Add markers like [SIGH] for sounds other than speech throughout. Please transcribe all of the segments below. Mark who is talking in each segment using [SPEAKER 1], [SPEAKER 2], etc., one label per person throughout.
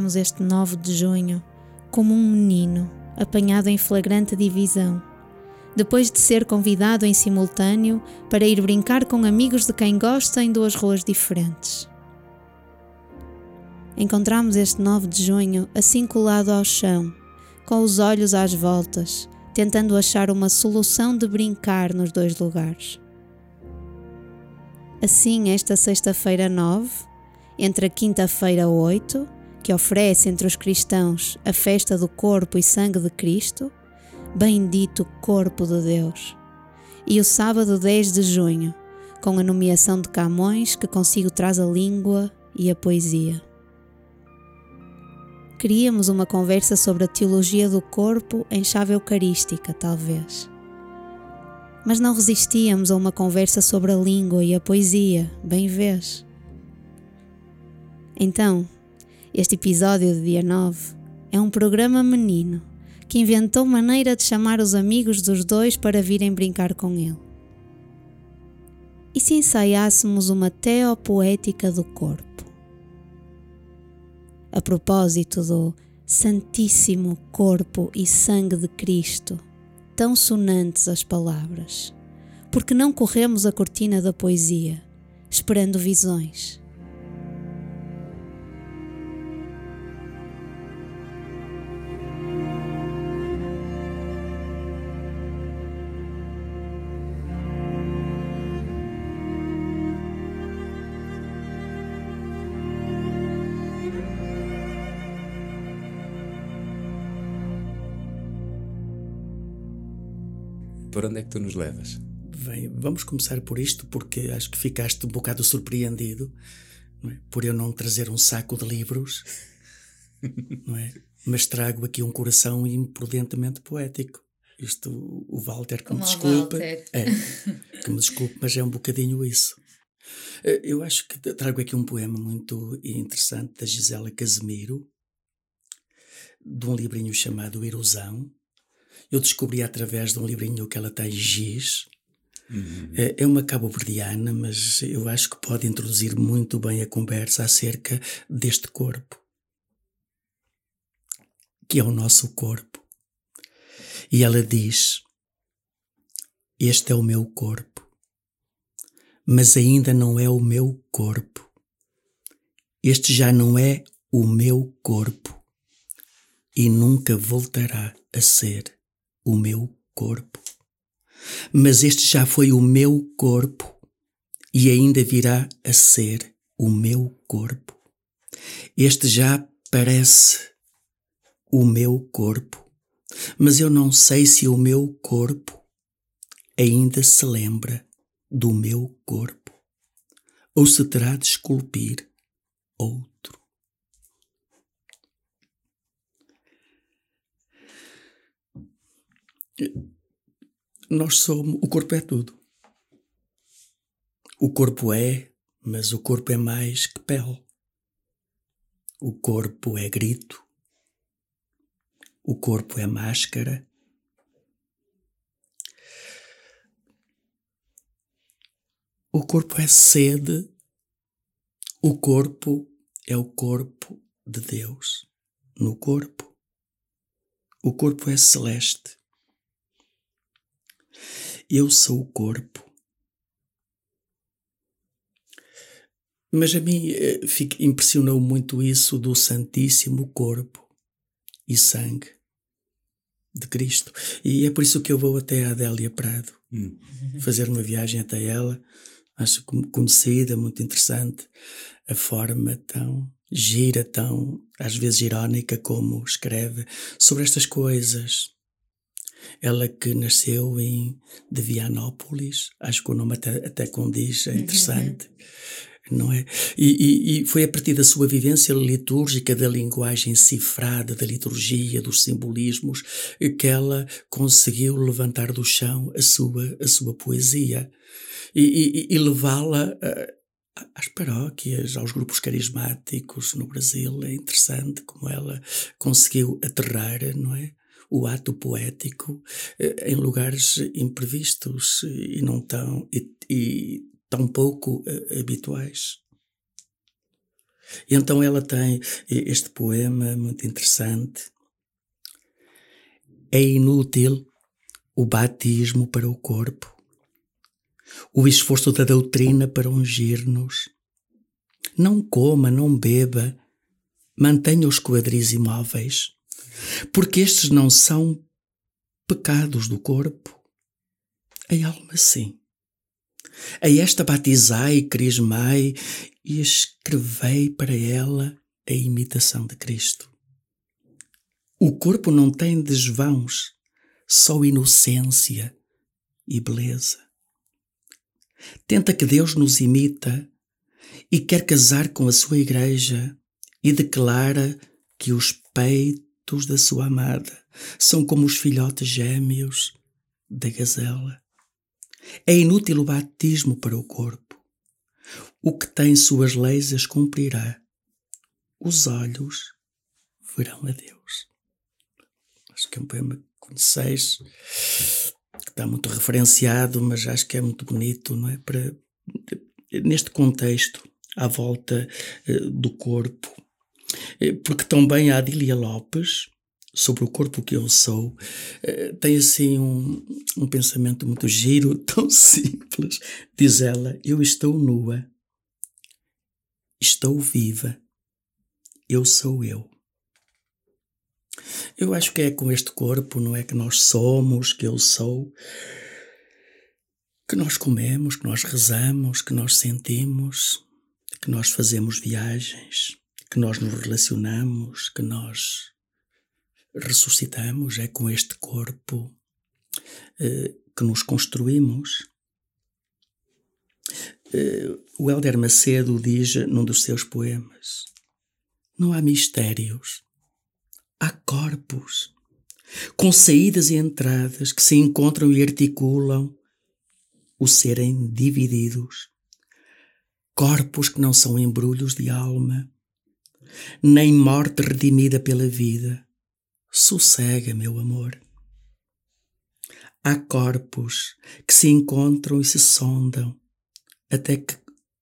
[SPEAKER 1] encontramos este 9 de junho como um menino apanhado em flagrante divisão, depois de ser convidado em simultâneo para ir brincar com amigos de quem gosta em duas ruas diferentes. Encontramos este 9 de junho assim colado ao chão, com os olhos às voltas, tentando achar uma solução de brincar nos dois lugares. Assim, esta sexta-feira 9, entre a quinta-feira 8, que oferece entre os cristãos a festa do corpo e sangue de Cristo, bendito corpo de Deus, e o sábado 10 de junho, com a nomeação de Camões que consigo traz a língua e a poesia. Queríamos uma conversa sobre a teologia do corpo em chave eucarística, talvez. Mas não resistíamos a uma conversa sobre a língua e a poesia, bem vês. Então, este episódio de dia 9 é um programa menino que inventou maneira de chamar os amigos dos dois para virem brincar com ele. E se ensaiássemos uma teopoética do corpo? a propósito do Santíssimo Corpo e Sangue de Cristo, tão sonantes as palavras, porque não corremos a cortina da poesia, esperando visões
[SPEAKER 2] Para onde é que tu nos levas?
[SPEAKER 3] Bem, vamos começar por isto, porque acho que ficaste um bocado surpreendido é? por eu não trazer um saco de livros, [LAUGHS] não é? Mas trago aqui um coração imprudentemente poético. Isto, o Walter, que Como me desculpe. É, que me desculpe, mas é um bocadinho isso. Eh, eu acho que trago aqui um poema muito interessante da Gisela Casemiro, de um livrinho chamado Erosão, eu descobri através de um livrinho que ela tem, Giz. Uhum. É, é uma cabo-verdiana, mas eu acho que pode introduzir muito bem a conversa acerca deste corpo, que é o nosso corpo. E ela diz: Este é o meu corpo, mas ainda não é o meu corpo. Este já não é o meu corpo e nunca voltará a ser o meu corpo. Mas este já foi o meu corpo e ainda virá a ser o meu corpo. Este já parece o meu corpo, mas eu não sei se o meu corpo ainda se lembra do meu corpo ou se terá de esculpir outro. Nós somos. O corpo é tudo. O corpo é, mas o corpo é mais que pele. O corpo é grito. O corpo é máscara. O corpo é sede. O corpo é o corpo de Deus no corpo. O corpo é celeste. Eu sou o corpo. Mas a mim eh, impressionou muito isso do Santíssimo Corpo e Sangue de Cristo. E é por isso que eu vou até a Adélia Prado hum. fazer uma viagem até ela. Acho conhecida, muito interessante, a forma tão gira, tão às vezes irónica como escreve sobre estas coisas ela que nasceu em de Vianópolis, acho que o nome até, até condiz, é interessante. Uhum. Não é? E, e, e, foi a partir da sua vivência litúrgica, da linguagem cifrada, da liturgia, dos simbolismos, que ela conseguiu levantar do chão a sua, a sua poesia e, e levá-la às paróquias, aos grupos carismáticos no Brasil. É interessante como ela conseguiu aterrar, não é? O ato poético eh, em lugares imprevistos e não tão, e, e tão pouco eh, habituais. E então ela tem este poema muito interessante. É inútil o batismo para o corpo, o esforço da doutrina para ungir-nos. Não coma, não beba, mantenha os quadris imóveis, porque estes não são pecados do corpo. A alma sim. A esta batizai, crismai e escrevei para ela a imitação de Cristo. O corpo não tem desvãos, só inocência e beleza. Tenta que Deus nos imita e quer casar com a sua igreja e declara que os peitos da sua amada são como os filhotes gêmeos da gazela. É inútil o batismo para o corpo. O que tem suas leis as cumprirá. Os olhos verão a Deus. Acho que é um poema que conheceis, que está muito referenciado, mas acho que é muito bonito, não é? Para, neste contexto, à volta uh, do corpo. Eh, porque também a Adília Lopes, sobre o corpo que eu sou, uh, tem assim um, um pensamento muito giro, [LAUGHS] tão simples. Diz ela: Eu estou nua, estou viva, eu sou eu. Eu acho que é com este corpo, não é que nós somos, que eu sou, que nós comemos, que nós rezamos, que nós sentimos, que nós fazemos viagens, que nós nos relacionamos, que nós ressuscitamos. É com este corpo eh, que nos construímos. Eh, o Helder Macedo diz num dos seus poemas: Não há mistérios há corpos com saídas e entradas que se encontram e articulam o serem divididos. Corpos que não são embrulhos de alma, nem morte redimida pela vida. Sossega, meu amor. Há corpos que se encontram e se sondam até que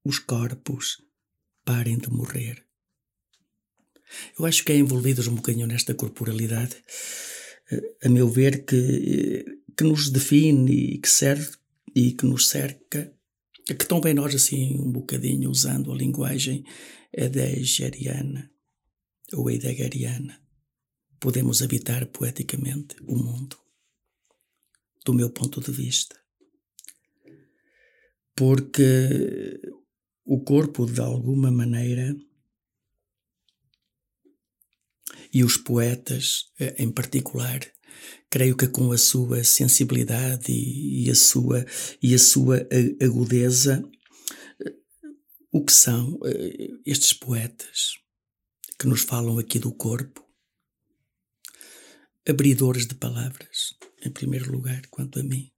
[SPEAKER 3] os corpos parem de morrer. Eu acho que é envolvidos um bocadinho nesta corporalidade, eh, a meu ver, que, que nos define e que serve e que nos cerca, que também nós, assim, um bocadinho usando a linguagem heideggeriana ou heideggeriana, podemos habitar poeticamente o mundo, do meu ponto de vista. Porque o corpo, de alguma maneira, e os poetas eh, em particular, creio que com a sua sensibilidade e, a sua e a sua agudeza, o que são eh, estes poetas que nos falam aqui do corpo, abridores de palavras, em primeiro lugar, quanto a mim.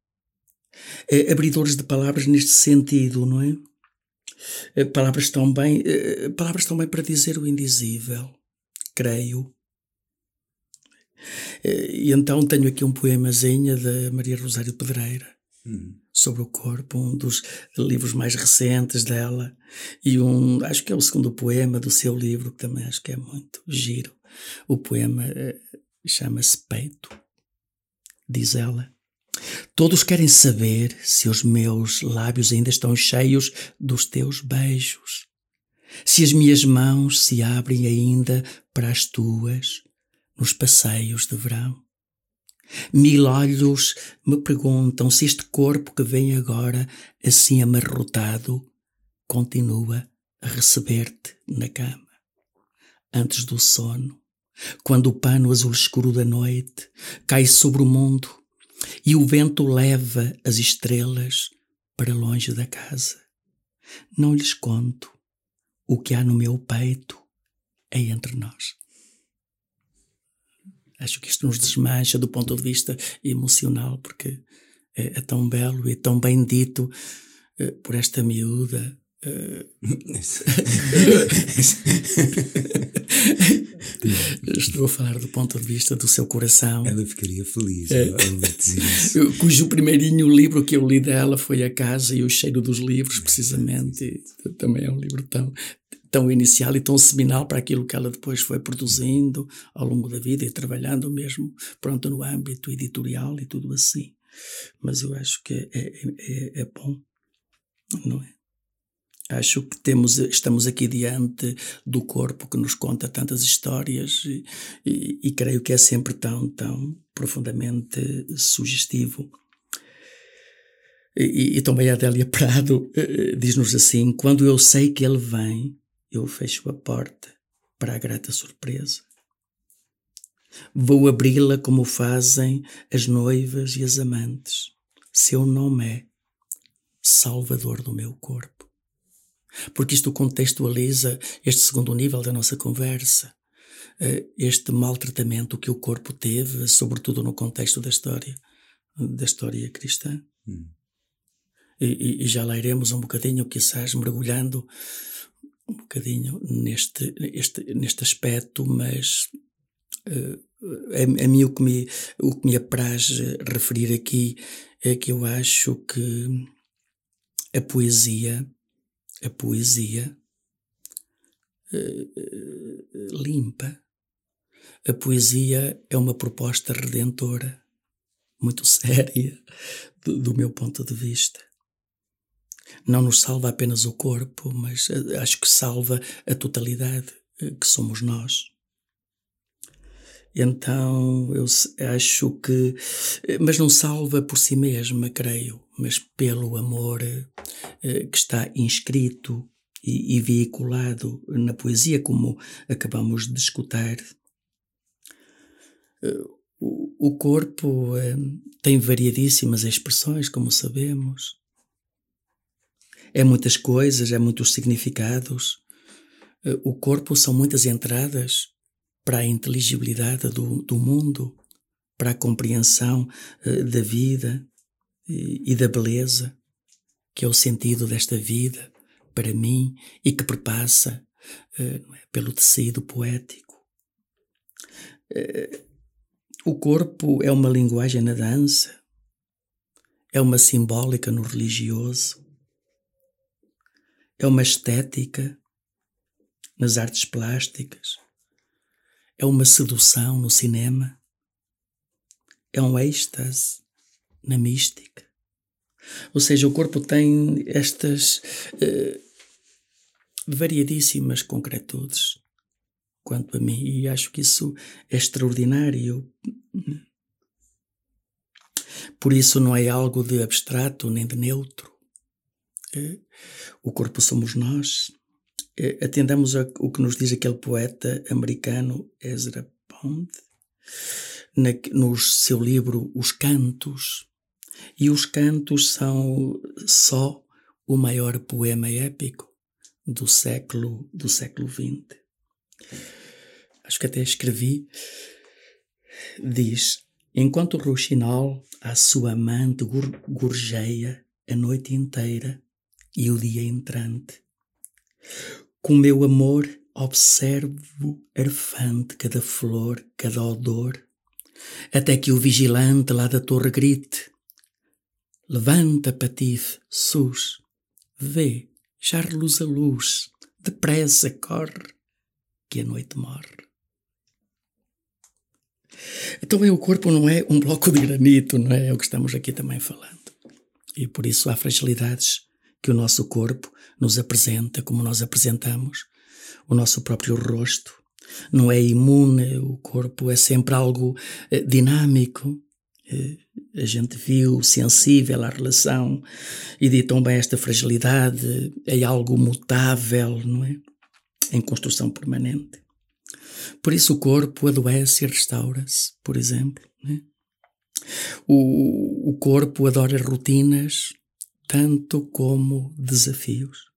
[SPEAKER 3] Abridores de palavras neste sentido, não é? Palavras tão bem, palavras tão bem para dizer o indizível, creio, e então tenho aqui um poemazinho da Maria Rosário Pedreira. Hum. Sobre o corpo, um dos livros mais recentes dela, e um, acho que é o segundo poema do seu livro, que também acho que é muito giro. O poema eh, chama-se Peito. Diz ela: Todos querem saber se os meus lábios ainda estão cheios dos teus beijos, se as minhas mãos se abrem ainda para as tuas, nos passeios de verão. Mil olhos me perguntam se este corpo que vem agora, assim amarrotado, continua a receber-te na cama. Antes do sono, quando o pano azul escuro da noite cai sobre o mundo e o vento leva as estrelas para longe da casa. Não lhes conto o que há no meu peito é entre nós. Acho que isto nos desmancha do ponto de vista emocional, porque é, é tão belo e tão bem dito uh, por esta miúda. [LAUGHS] Uh, Estou a falar do ponto de vista do seu coração.
[SPEAKER 2] Ela ficaria feliz é, [LAUGHS]
[SPEAKER 3] Cujo primeirinho livro que eu li dela foi A Casa e o Cheiro dos Livros, precisamente. Também é um livro tão, tão inicial e tão seminal para aquilo que ela depois foi produzindo ao longo da vida e trabalhando mesmo, pronto, no âmbito editorial e tudo assim. Mas eu acho que é, é, é, é bom, não é? Acho que temos, estamos aqui diante do corpo que nos conta tantas histórias e, e, e creio que é sempre tão, tão profundamente sugestivo. E, e também a Adélia Prado uh, diz-nos assim: quando eu sei que ele vem, eu fecho a porta para a grata surpresa. Vou abri-la como fazem as noivas e as amantes. Seu nome é Salvador do meu corpo. Porque isto contextualiza este segundo nível da nossa conversa, eh, este maltratamento que o corpo teve, sobretudo no contexto da história, da história cristã. Hum. E, e, já lá iremos um bocadinho, quizás mergulhando um bocadinho neste, este, neste aspecto, mas uh, a, a, mim o que, me, o que me apraz referir aqui é que eu acho que a poesia, a poesia uh, limpa, a poesia é uma proposta redentora, muito [LAUGHS] séria, do, do meu ponto de vista não nos salva apenas o corpo, mas eh, acho que salva a totalidade eh, que somos nós. Então eu acho que, eh, mas não salva por si mesma, creio, mas pelo amor que está inscrito e, veiculado na poesia, como acabamos de escutar. O corpo tem variadíssimas expressões, como sabemos é muitas coisas, é muitos significados. Eh, o corpo são muitas entradas para a inteligibilidade do, do mundo, para a compreensão uh, da vida e, da beleza, que é o sentido desta vida para mim e que perpassa uh, pelo tecido poético. O corpo é uma linguagem na dança, é uma simbólica no religioso, é uma estética nas artes plásticas, é uma sedução no cinema, é um êxtase na mística. Ou seja, o corpo tem estas uh, variadíssimas concretudes quanto a mim, e acho que isso é extraordinário. Por isso não é algo de abstrato nem de neutro. Uh, o corpo somos nós. É, atendamos o que nos diz aquele poeta americano Ezra Pound no seu livro Os Cantos. E os cantos são só o maior poema épico do século do século XX. Acho que até escrevi. Diz: Enquanto o rouxinol a sua amante gorjeia a noite inteira, e o dia entrante. Com meu amor observo arfante cada flor, cada odor, até que o vigilante lá da torre grite: Levanta, patife, sus, vê, já reluz a luz, depressa corre, que a noite morre. Então é, o corpo não é um bloco de granito, não é? É o que estamos aqui também falando. E por isso há fragilidades que o nosso corpo nos apresenta como nós apresentamos, o nosso próprio rosto. Não é imune, o corpo é sempre algo eh, dinâmico. Eh, a gente viu, sensível à relação, e de também esta fragilidade é algo mutável, não é? Em construção permanente. Por isso o corpo adoece e restaura-se, por exemplo. É? O, o corpo adora rotinas, tanto como desafios.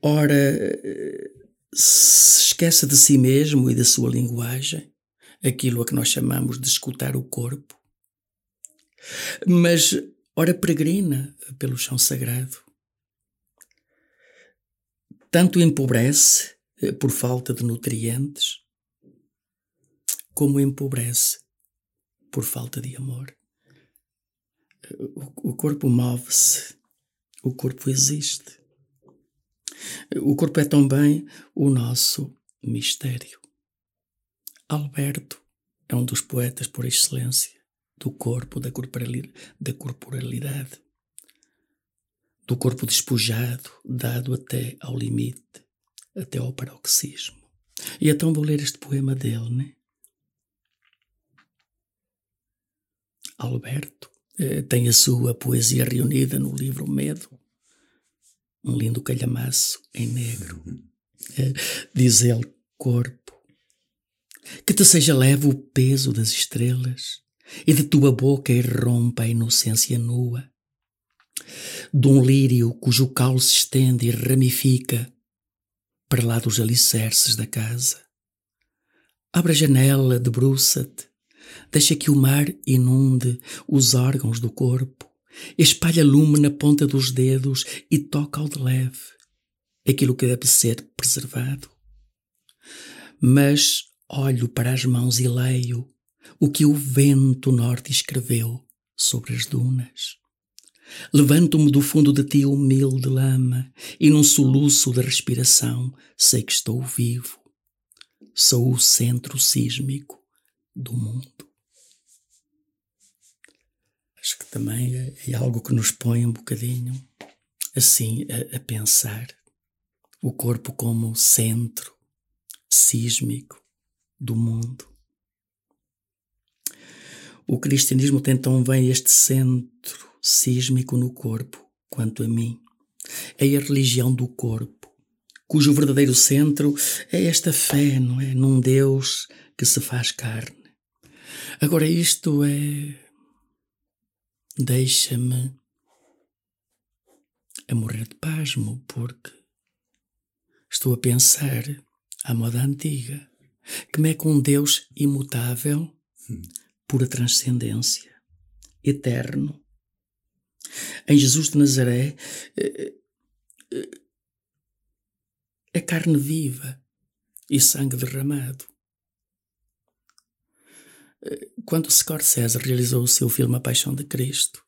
[SPEAKER 3] Ora, se esquece de si mesmo e da sua linguagem, aquilo a que nós chamamos de escutar o corpo, mas ora peregrina pelo chão sagrado. Tanto empobrece eh, por falta de nutrientes, como empobrece por falta de amor o, corpo move-se, o corpo existe. O corpo é também o nosso mistério. Alberto é um dos poetas por excelência do corpo, da corporalidade, do corpo despojado, dado até ao limite, até ao paroxismo. E então vou ler este poema dele, né? Alberto tem a sua poesia reunida no livro Medo, um lindo calhamaço em negro. [LAUGHS] Eh, diz ele, corpo, que te seja leve o peso das estrelas e de tua boca irrompa a inocência nua, de um lírio cujo caule se estende e ramifica para lá dos alicerces da casa. Abre a janela, debruça-te, deixa que o mar inunde os órgãos do corpo, espalha lume na ponta dos dedos e toca ao de leve aquilo que deve ser preservado. Mas olho para as mãos e leio o que o vento norte escreveu sobre as dunas. Levanto-me do fundo de ti humilde lama e num soluço de respiração sei que estou vivo. Sou o centro sísmico do mundo. Acho que também é algo que nos põe um bocadinho assim a, a pensar. O corpo como centro sísmico do mundo. O cristianismo tem tão bem este centro sísmico no corpo quanto a mim. É a religião do corpo, cujo verdadeiro centro é esta fé, não é? Num Deus que se faz carne. Agora, isto é. Deixa-me a morrer de pasmo, porque estou a pensar à moda antiga. É que um Deus imutável, pura transcendência, eterno, em Jesus de Nazaré, eh, eh, é carne viva e sangue derramado. Eh, quando Scorsese realizou o seu filme A Paixão de Cristo,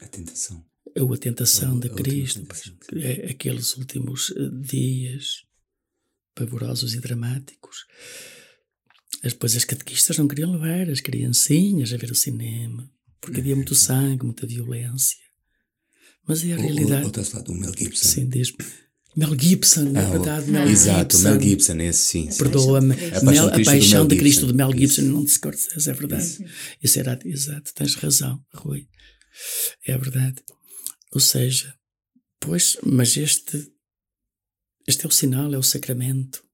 [SPEAKER 2] a tentação,
[SPEAKER 3] a tentação de Cristo, é, aqueles últimos dias pavorosos e dramáticos. Depois as catequistas não queriam levar as criancinhas a ver o cinema, porque havia muito sangue, muita violência. Mas é a realidade.
[SPEAKER 2] Ou, ou, ou do Mel Gibson.
[SPEAKER 3] Sim, diz Mel Gibson, ah, é verdade, Mel
[SPEAKER 2] Exato,
[SPEAKER 3] Gibson.
[SPEAKER 2] Mel Gibson, esse sim.
[SPEAKER 3] Perdoa-me. A Paixão, a Paixão de Cristo de Mel Gibson, Isso. não Scorsese, é verdade. Isso. Isso era, exato, tens razão, Rui. É verdade. Ou seja, pois, mas este, este é o sinal, é o sacramento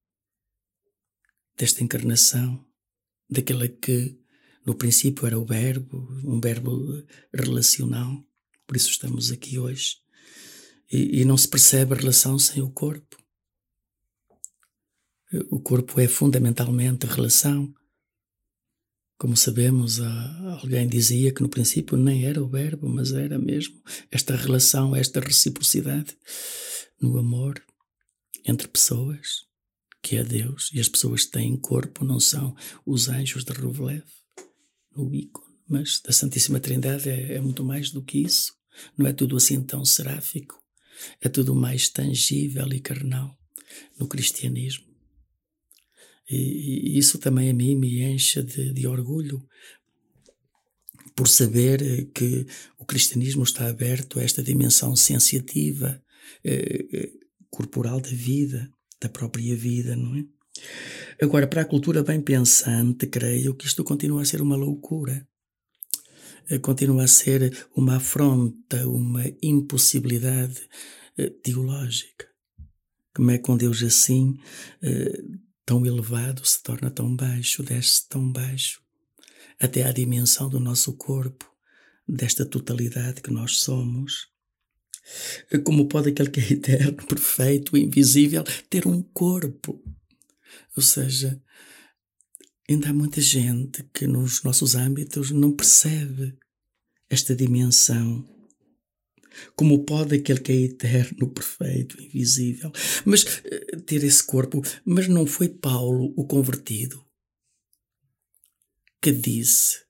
[SPEAKER 3] desta encarnação, daquela que no princípio era o verbo, um verbo relacional, por isso estamos aqui hoje. E, e não se percebe a relação sem o corpo. O corpo é fundamentalmente relação. Como sabemos, alguém dizia que no princípio nem era o verbo, mas era mesmo esta relação, esta reciprocidade no amor entre pessoas que é Deus, e as pessoas têm corpo não são os anjos de Rublev, no ícone, mas da Santíssima Trindade é, é muito mais do que isso. Não é tudo assim tão seráfico, é tudo mais tangível e carnal no cristianismo. E, e isso também a mim me enche de, de orgulho por saber que o cristianismo está aberto a esta dimensão sensitiva, eh, eh corporal da vida, da própria vida, não é? Agora, para a cultura bem pensante, creio que isto continua a ser uma loucura. Eh, continua a ser uma afronta, uma impossibilidade eh, teológica. Como é que um Deus assim, eh, tão elevado, se torna tão baixo, desce tão baixo, até à dimensão do nosso corpo, desta totalidade que nós somos? Como pode aquele que é eterno, [LAUGHS] perfeito, invisível, ter um corpo? Ou seja, ainda há muita gente que nos nossos âmbitos não percebe esta dimensão. Como pode aquele que é eterno, perfeito, invisível, mas eh, ter esse corpo? Mas não foi Paulo o convertido que disse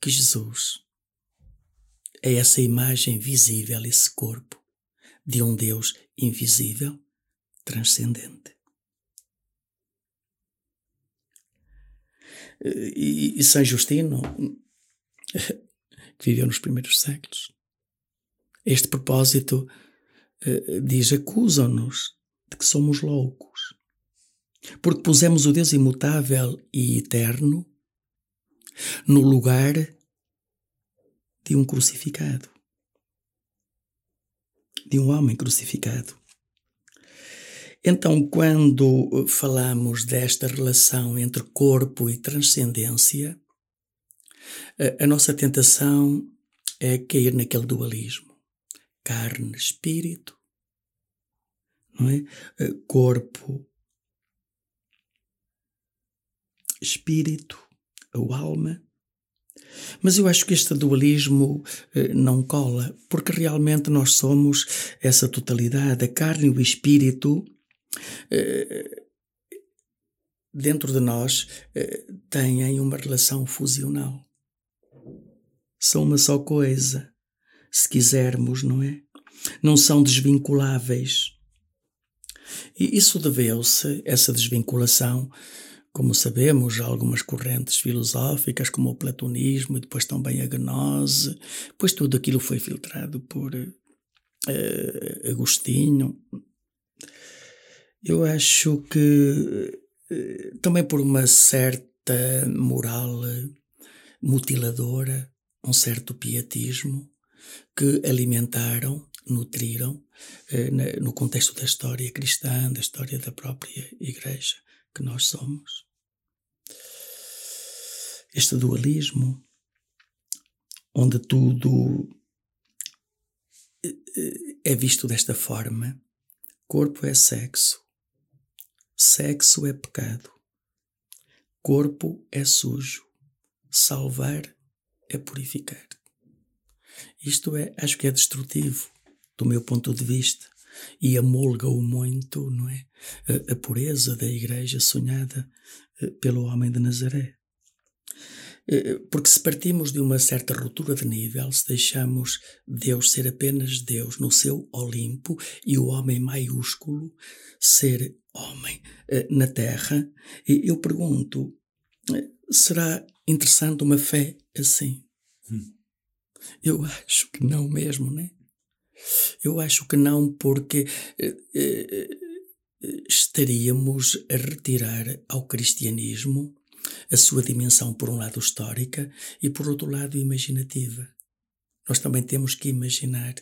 [SPEAKER 3] que Jesus é essa imagem visível, esse corpo, de um Deus invisível, transcendente. E, e São Justino, que viveu nos primeiros séculos, este propósito eh, diz: acusam-nos de que somos loucos, porque pusemos o Deus imutável e eterno no lugar de um crucificado, de um homem crucificado. Então, quando falamos desta relação entre corpo e transcendência, a, nossa tentação é cair naquele dualismo: carne, espírito, não é? Corpo, espírito, a alma. Mas eu acho que este dualismo eh, não cola, porque realmente nós somos essa totalidade, a carne e o espírito eh, dentro de nós eh, têm uma relação fusional. São uma só coisa, se quisermos, não é? Não são desvinculáveis. E isso deveu-se, essa desvinculação, como sabemos, a algumas correntes filosóficas, como o platonismo e depois também a gnose, pois tudo aquilo foi filtrado por uh, Agostinho, eu acho que eh, também por uma certa moral eh, mutiladora, um certo pietismo que alimentaram, nutriram eh, no contexto da história cristã, da história da própria Igreja que nós somos. Este dualismo, onde tudo é visto desta forma: corpo é sexo, Sexo é pecado. Corpo é sujo. Salvar é purificar. Isto é, acho que é destrutivo do meu ponto de vista e amolga-o muito, não é? A, a, pureza da igreja sonhada eh, pelo homem de Nazaré. Eh, porque se partimos de uma certa ruptura de nível, se deixamos Deus ser apenas Deus no seu Olimpo e o homem maiúsculo ser homem eh, na Terra, eu pergunto: eh, será interessante uma fé assim? Hum. Eu acho que não mesmo, né? Eu acho que não, porque estaríamos a retirar ao cristianismo a sua dimensão, por um lado, histórica e, por outro lado, imaginativa. Nós também temos que imaginar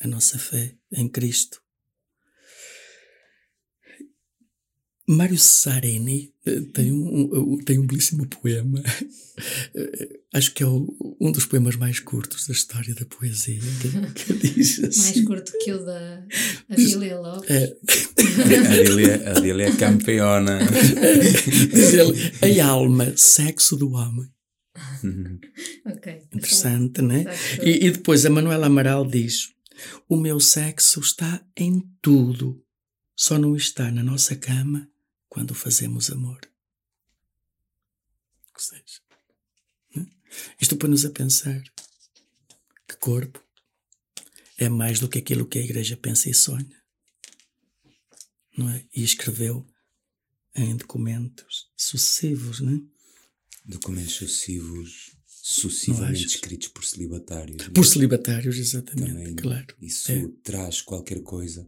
[SPEAKER 3] a nossa fé em Cristo. Mário Cesareni eh, tem um, tem um belíssimo poema, eh, acho que é o, um dos poemas mais curtos da história da poesia, que, que [LAUGHS] diz assim,
[SPEAKER 1] Mais curto que o da Adília Lopes. É,
[SPEAKER 2] a Adília é campeona. [LAUGHS]
[SPEAKER 3] Diz ele, a alma, sexo do homem. [LAUGHS]
[SPEAKER 1] ok.
[SPEAKER 3] Interessante, né? E, e depois a Manuela Amaral diz, o meu sexo está em tudo, só não está na nossa cama quando fazemos amor. Ou seja, né? isto põe-nos a pensar que corpo é mais do que aquilo que a Igreja pensa e sonha. Não é? E escreveu em documentos sucessivos, não é?
[SPEAKER 2] Documentos sucessivos sucessivamente escritos por celibatários.
[SPEAKER 3] Por celibatários, exatamente, Também claro.
[SPEAKER 2] Isso é. traz qualquer coisa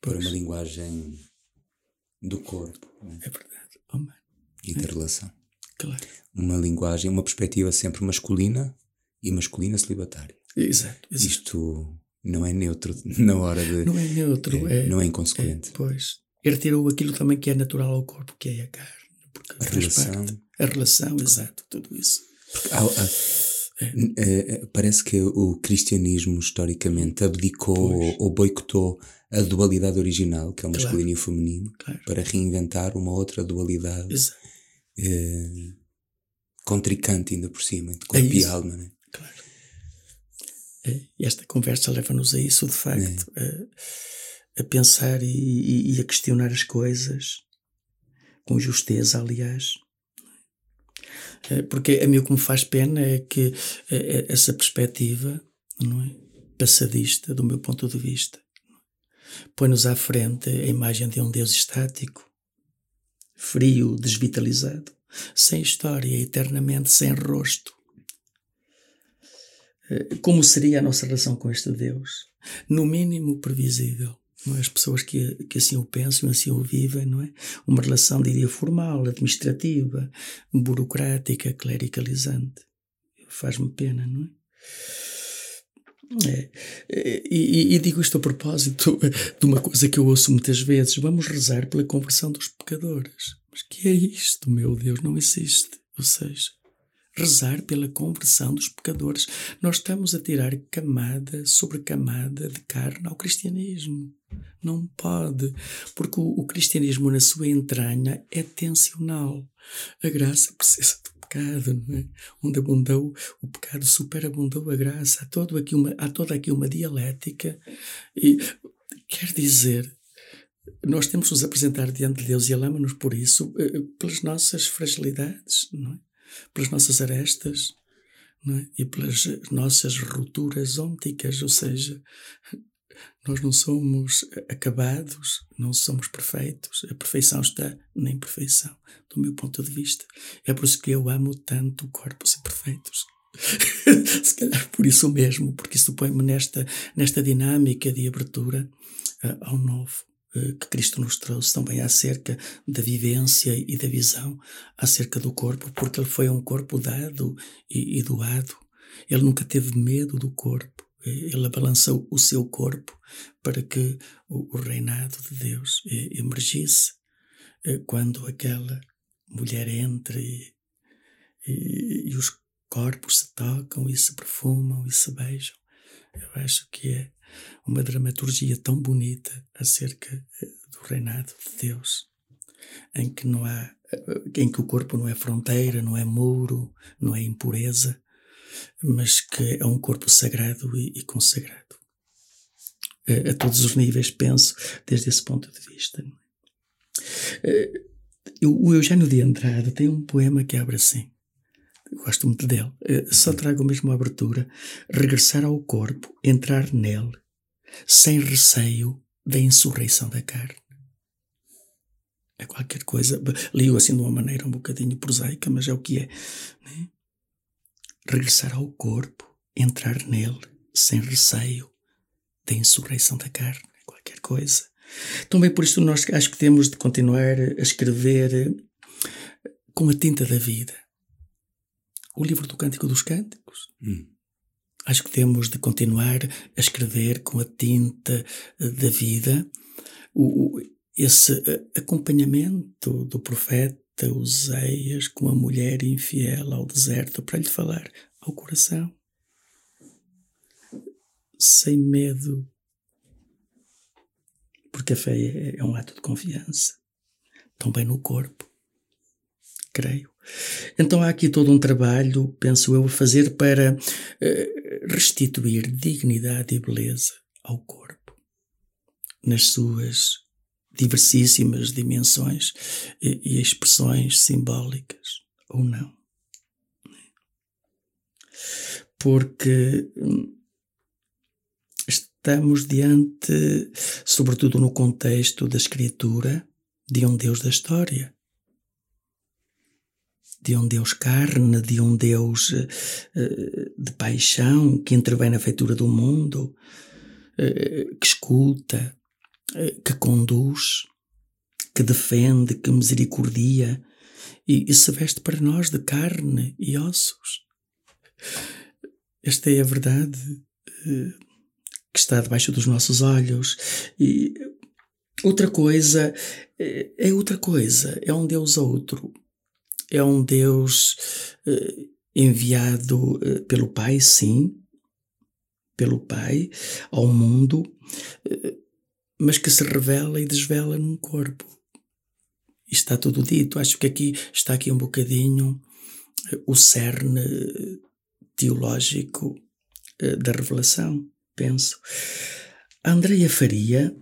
[SPEAKER 2] pois. para uma linguagem do corpo.
[SPEAKER 3] É, é verdade. Oh,
[SPEAKER 2] e da é. relação.
[SPEAKER 3] Claro.
[SPEAKER 2] Uma linguagem, uma perspectiva sempre masculina e masculina celibatária.
[SPEAKER 3] Exato, exato.
[SPEAKER 2] Isto não é neutro [LAUGHS] na hora de.
[SPEAKER 3] Não é neutro, é.
[SPEAKER 2] é não é inconsequente.
[SPEAKER 3] É, pois. Ele tirou aquilo também que é natural ao corpo, que é a carne.
[SPEAKER 2] a relação.
[SPEAKER 3] Parte. A relação, exato, tudo isso.
[SPEAKER 2] Há, há, é. parece que o cristianismo historicamente abdicou pois. ou boicotou a dualidade original, que é o masculino claro. e o feminino, claro. para reinventar uma outra dualidade eh, contricante ainda por cima, de corpo é e alma. Né?
[SPEAKER 3] Claro. É, e esta conversa leva-nos a isso, de facto, é. a, a, pensar e, e, a questionar as coisas com justeza, aliás. É, porque a mim o que me faz pena é que é, é essa perspectiva não é, passadista, do meu ponto de vista, põe-nos à frente a imagem de um Deus estático, frio, desvitalizado, sem história, eternamente sem rosto. Eh, como seria a nossa relação com este Deus? No mínimo previsível. É? As pessoas que, que assim o pensam, assim o vivem, não é? Uma relação, diria, formal, administrativa, burocrática, clericalizante. Faz-me pena, não é? É, é, e, e, digo isto a propósito [LAUGHS] de uma coisa que eu ouço muitas vezes: vamos rezar pela conversão dos pecadores. Mas que é isto, meu Deus? Não existe. Ou seja, rezar pela conversão dos pecadores. Nós estamos a tirar camada sobre camada de carne ao cristianismo. Não pode, porque o, o cristianismo, na sua entranha, é tensional. A graça precisa do pecado, é? Onde abundou o pecado, superabundou a graça. Há, todo aqui uma, há toda aqui uma dialética. E quer dizer, nós temos que nos apresentar diante de Deus e Ele ama-nos por isso, eh, pelas nossas fragilidades, não é? pelas nossas arestas é? e pelas nossas rupturas ópticas, ou seja, nós não somos acabados, não somos perfeitos. A perfeição está na imperfeição, do meu ponto de vista. É por isso que eu amo tanto corpos imperfeitos. [LAUGHS] Se calhar por isso mesmo, porque isso põe-me nesta, nesta dinâmica de abertura uh, ao novo. Eh, que Cristo nos trouxe também acerca da vivência e da visão acerca do corpo, porque ele foi um corpo dado e, e doado. Ele nunca teve medo do corpo. Eh, ele balançou o seu corpo para que o, o reinado de Deus eh, emergisse. Quando aquela mulher entra e, e, e os corpos se tocam e se perfumam e se beijam, eu acho que é uma dramaturgia tão bonita acerca eh, do reinado de Deus, em que não há, eh, em que o corpo não é fronteira, não é muro, não é impureza, mas que é um corpo sagrado e, e consagrado. A, eh, a, todos os níveis, penso, desde esse ponto de vista. o Eugênio de Andrade tem um poema que abre assim. Gosto muito dele. Só trago mesmo a abertura. Regressar ao corpo, entrar nele, sem receio da insurreição da carne. É qualquer coisa, li-o assim de uma maneira um bocadinho prosaica, mas é o que é. Né? Regressar ao corpo, entrar nele, sem receio da insurreição da carne, qualquer coisa. Também por isso nós acho que temos de continuar a escrever eh, com a tinta da vida. O livro do Cântico dos Cânticos. Hum. Acho que temos de continuar a escrever com a tinta eh, da vida o, esse eh, acompanhamento do profeta Oseias com a mulher infiel ao deserto para lhe falar ao coração, sem medo, porque a fé é, é um ato de confiança, também no corpo, creio. Então há aqui todo um trabalho, penso eu, a fazer para uh, restituir dignidade e beleza ao corpo, nas suas diversíssimas dimensões e, e expressões simbólicas, ou não. Porque hum, estamos diante, sobretudo no contexto da escritura, de um Deus da história de um Deus carne, de um Deus uh, de paixão que intervém na feitura do mundo, uh, que escuta, que conduz, que defende, que misericordia e, e se veste para nós de carne e ossos. Esta é a verdade que está debaixo dos nossos olhos. E outra coisa é outra coisa, é um Deus outro é um Deus uh, enviado pelo Pai, sim, pelo Pai ao mundo, mas que se revela e desvela num corpo. E está tudo dito. Acho que aqui está aqui um bocadinho o cerne teológico da revelação, penso. A Andrea Faria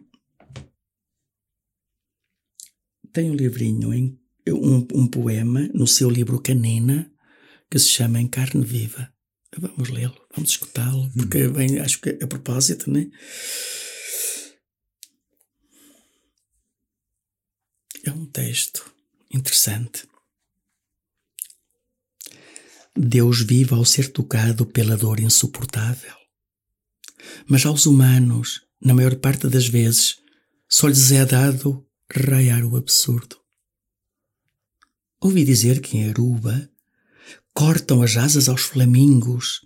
[SPEAKER 3] tem um livrinho um, um poema no seu livro Canena que se chama Em Carne Viva. Vamos lê-lo, vamos escutá-lo, porque hum. bem, acho que é a propósito, né? É um texto interessante. Deus vive ao ser tocado pela dor insuportável. Mas aos humanos, na maior parte das vezes, só lhes é dado raiar o absurdo. Ouvi dizer que em Aruba cortam as asas aos flamingos,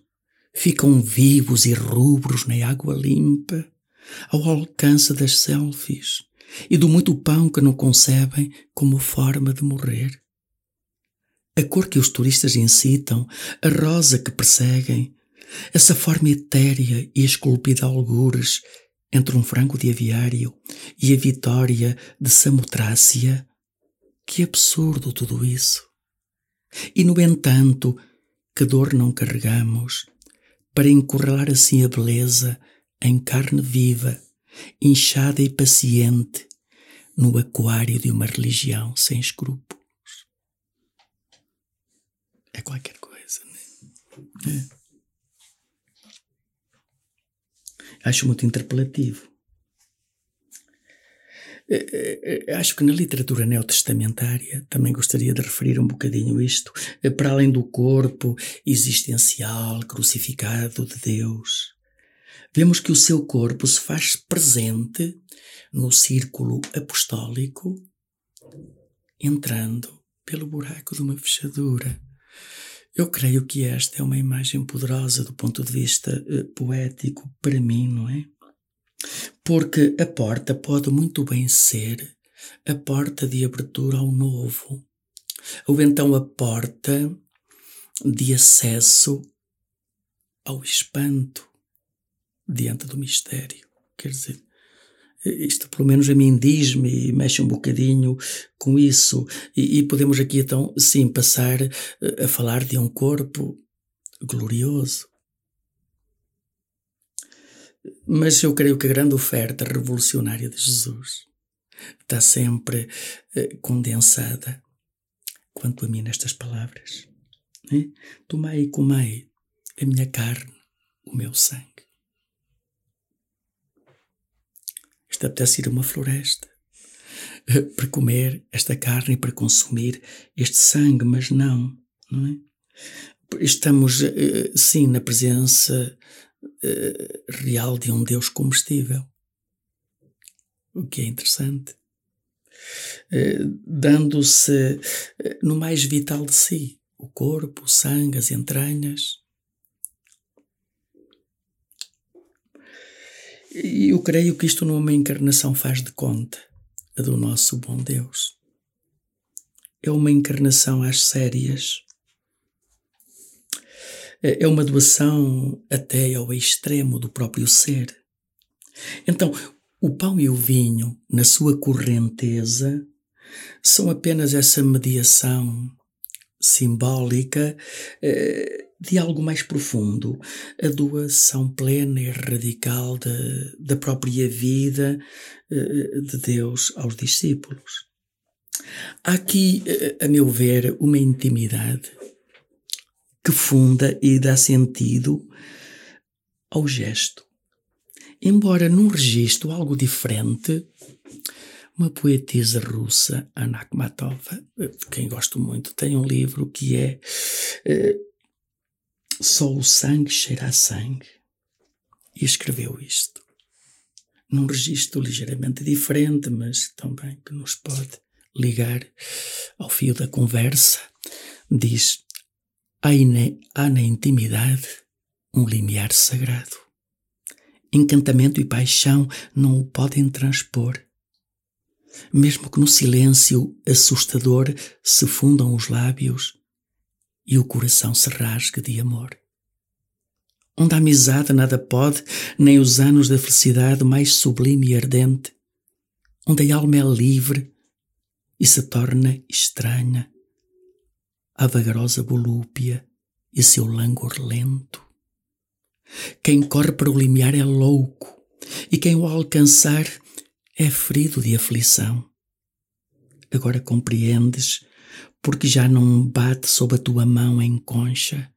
[SPEAKER 3] ficam vivos e rubros na água limpa, ao alcance das selfies e do muito pão que não concebem como forma de morrer. A cor que os turistas incitam, a rosa que perseguem, essa forma etérea e esculpida a algures entre um frango de aviário e a vitória de Samotrácia, que absurdo tudo isso! E, no entanto, que dor não carregamos para encurralar assim a beleza em carne viva, inchada e paciente, no aquário de uma religião sem escrúpulos. É qualquer coisa, né? É. Acho muito interpelativo. Eh, eh, eh, acho que na literatura neotestamentária também gostaria de referir um bocadinho isto. Para além do corpo existencial, crucificado de Deus, vemos que o seu corpo se faz presente no círculo apostólico, entrando pelo buraco de uma fechadura. Eu creio que esta é uma imagem poderosa do ponto de vista poético para mim, não é? Porque a porta pode muito bem ser a porta de abertura ao novo, ou então a porta de acesso ao espanto diante do mistério. Quer dizer, isto pelo menos a mim diz-me e mexe um bocadinho com isso. E, e, podemos aqui então, sim, passar a falar de um corpo glorioso, mas eu creio que a grande oferta revolucionária de Jesus está sempre eh, condensada, quanto a mim, nestas palavras. Né? Tomai e comei a minha carne, o meu sangue. Isto apetece ir a uma floresta eh, para comer esta carne e para consumir este sangue, mas não, não é? Estamos, eh, sim, na presença uh, real de um Deus comestível. O que é interessante. Dando-se no mais vital de si, o corpo, o sangue, as entranhas. E eu creio que isto numa encarnação faz de conta do nosso bom Deus. É uma encarnação às sérias, é, é uma doação até ao extremo do próprio ser. Então, o pão e o vinho, na sua correnteza, são apenas essa mediação simbólica eh, de algo mais profundo, a doação plena e radical de, da própria vida eh, de Deus aos discípulos. Há aqui, eh, a meu ver, uma intimidade que funda e dá sentido ao gesto. Embora num registro algo diferente, uma poetisa russa, Anna Akhmatova, de quem gosto muito, tem um livro que é Só o sangue cheira a sangue. E escreveu isto. Num registro ligeiramente diferente, mas também que nos pode ligar ao fio da conversa. Diz: há na intimidade um limiar sagrado. Encantamento e paixão não o podem transpor. Mesmo que no silêncio assustador se fundam os lábios e o coração se rasgue de amor. Onde a amizade nada pode, nem os anos da felicidade mais sublime e ardente, onde a alma é livre e se torna estranha, a vagarosa volúpia e seu langor lento. Quem corre para o limiar é louco, e quem o alcançar é ferido de aflição. Agora compreendes, porque já não bate sob a tua mão em concha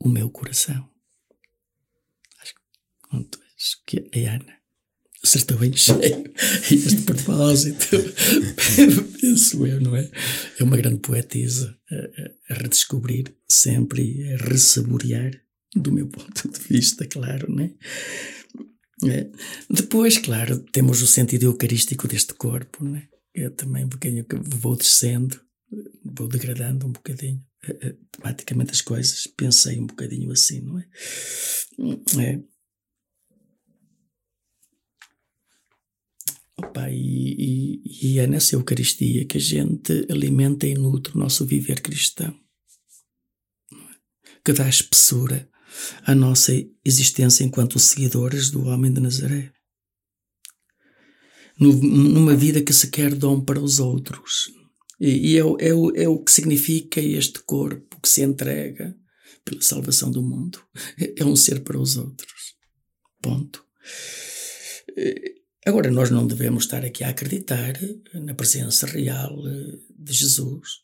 [SPEAKER 3] o meu coração. Acho que é Ana. acertou bem cheio. [LAUGHS] E este propósito, [LAUGHS] penso eu, não é? É uma grande poetisa a, a redescobrir sempre e a ressaborear, do meu ponto de vista, claro, não é? é. Depois, claro, temos o sentido eucarístico deste corpo, não é? É também um bocadinho que vou descendo, vou degradando um bocadinho tematicamente as coisas, pensei um bocadinho assim, não é? É. Opa, e, e, e, é nessa Eucaristia que a gente alimenta e nutre o nosso viver cristão, é? que dá espessura à nossa existência enquanto seguidores do homem de Nazaré. numa vida que se quer dom para os outros. E, e é, é, é o que significa este corpo que se entrega pela salvação do mundo. É um ser para os outros. Ponto. Agora, nós não devemos estar aqui a acreditar na presença real eh, de Jesus.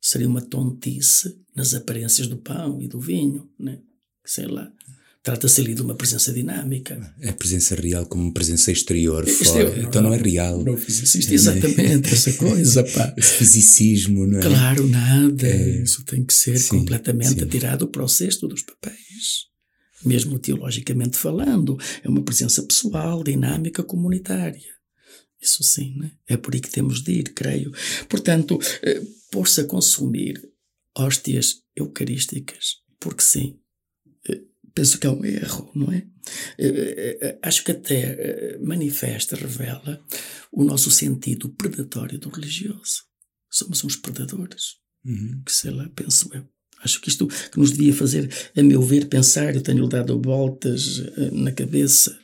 [SPEAKER 3] Seria uma tontice nas aparências do pão e do vinho, né? sei lá. Trata-se ali de uma presença dinâmica.
[SPEAKER 2] É a presença real como presença exterior, fora. Não, então não é real.
[SPEAKER 3] Não existe exatamente [LAUGHS] essa coisa, pá.
[SPEAKER 2] Esse fisicismo, não é?
[SPEAKER 3] Claro, nada. É. Isso tem que ser sim, completamente sim. atirado para o cesto dos papéis mesmo teologicamente falando, é uma presença pessoal, dinâmica, comunitária. Isso sim, né? é por aí que temos de ir, creio. Portanto, eh, pôr-se a consumir hóstias eucarísticas, porque sim, eh, penso que é um erro, não é? Eh, acho que até manifesta, revela o nosso sentido predatório do religioso. Somos uns predadores, uhum. que sei lá, penso eu. Acho que isto que nos devia fazer, a meu ver, pensar, eu tenho-lhe dado voltas eh, na cabeça,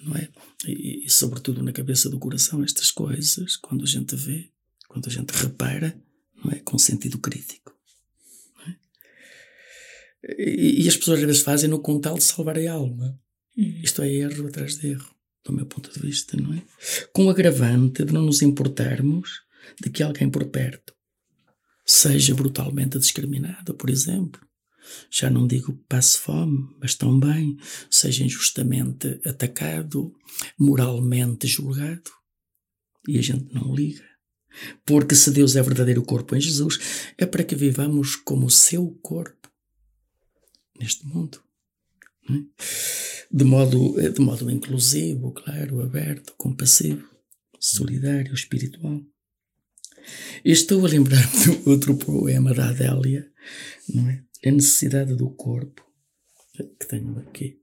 [SPEAKER 3] não é? E, e, sobretudo na cabeça do coração, estas coisas, quando a gente vê, quando a gente repara, não é? Com sentido crítico. E, e, as pessoas às vezes fazem no com tal de salvar a alma. Uhum. Isto é erro atrás de erro, do meu ponto de vista, não é? Com o agravante de não nos importarmos de que alguém por perto seja brutalmente discriminado, por exemplo. Já não digo passe fome, mas também seja injustamente atacado, moralmente julgado. E a gente não liga. Porque se Deus é verdadeiro corpo em Jesus, é para que vivamos como o seu corpo neste mundo. É? De, modo, de modo inclusivo, claro, aberto, compassivo, solidário, espiritual. Estou a lembrar-me de outro poema da Adélia, não é? A necessidade do corpo, que tenho aqui.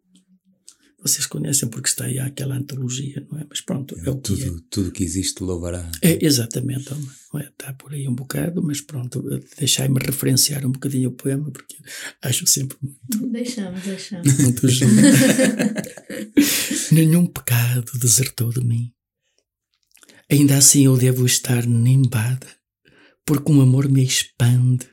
[SPEAKER 3] Vocês conhecem porque está aí aquela antologia, não é? Mas pronto, é, é o
[SPEAKER 2] tudo,
[SPEAKER 3] que é.
[SPEAKER 2] Tudo que existe louvará.
[SPEAKER 3] É, exatamente, não é? está por aí um bocado, mas pronto, deixai-me referenciar um bocadinho o poema, porque acho sempre muito.
[SPEAKER 1] Deixamos, deixamos. [LAUGHS]
[SPEAKER 3] Muito. [LAUGHS] Nenhum pecado desertou de mim Ainda assim eu devo estar nimbada, porque um amor me expande,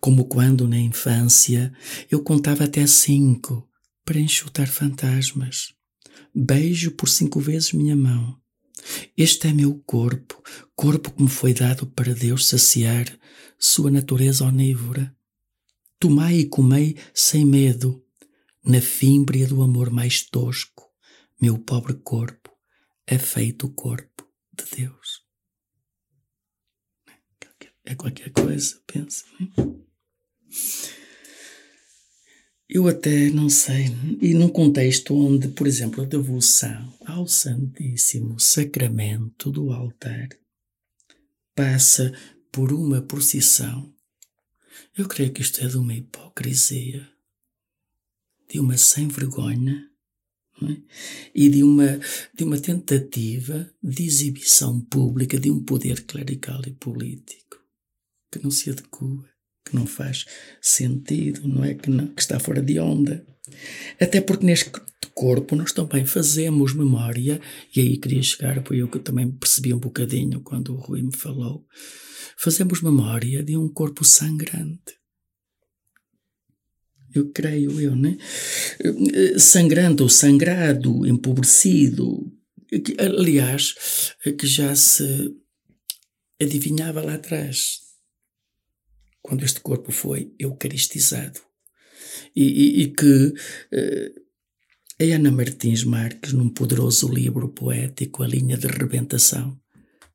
[SPEAKER 3] como quando na infância eu contava até cinco para enxutar fantasmas. Beijo por cinco vezes minha mão. Este é meu corpo, corpo que me foi dado para Deus saciar sua natureza onívora. Tomai e comei sem medo, na fímbria do amor mais tosco, meu pobre corpo é feito corpo de Deus. É qualquer coisa, pensa. Eu até não sei, e num contexto onde, por exemplo, a devoção ao Santíssimo Sacramento do altar passa por uma procissão, eu creio que isto é de uma hipocrisia, de uma sem vergonha é? e de uma, de uma tentativa de exibição pública de um poder clerical e político que não se adequa, que não faz sentido, não é? Que, não, que está fora de onda. Até porque neste corpo nós também fazemos memória, e aí queria chegar, foi eu que também percebi um bocadinho quando o Rui me falou, fazemos memória de um corpo sangrante eu creio eu, né? Sangrando sangrado, empobrecido, que, aliás, que já se adivinhava lá atrás, quando este corpo foi eucaristizado. E, e, e que, A Ana Martins Marques, num poderoso livro poético, A Linha de Rebentação,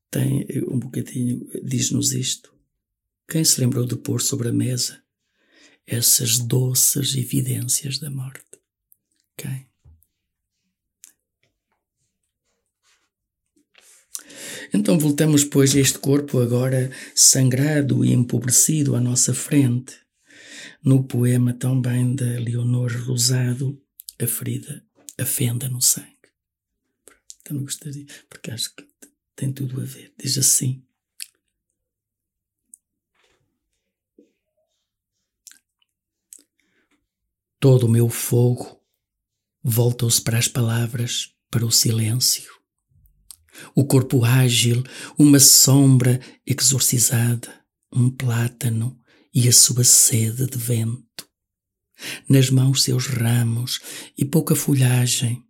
[SPEAKER 3] tem um bocadinho, diz-nos isto. Quem se lembrou de pôr sobre a mesa essas doces evidências da morte? Quem? Então voltamos, pois, a este corpo agora sangrado e empobrecido à nossa frente. No poema também da Leonor Rosado, a ferida, a fenda no sangue. Também gostaria, porque acho que tem tudo a ver. Diz assim. Todo o meu fogo voltou-se para as palavras, para o silêncio. O corpo ágil, uma sombra exorcizada, um plátano e a sua sede de vento nas mãos seus ramos e pouca folhagem.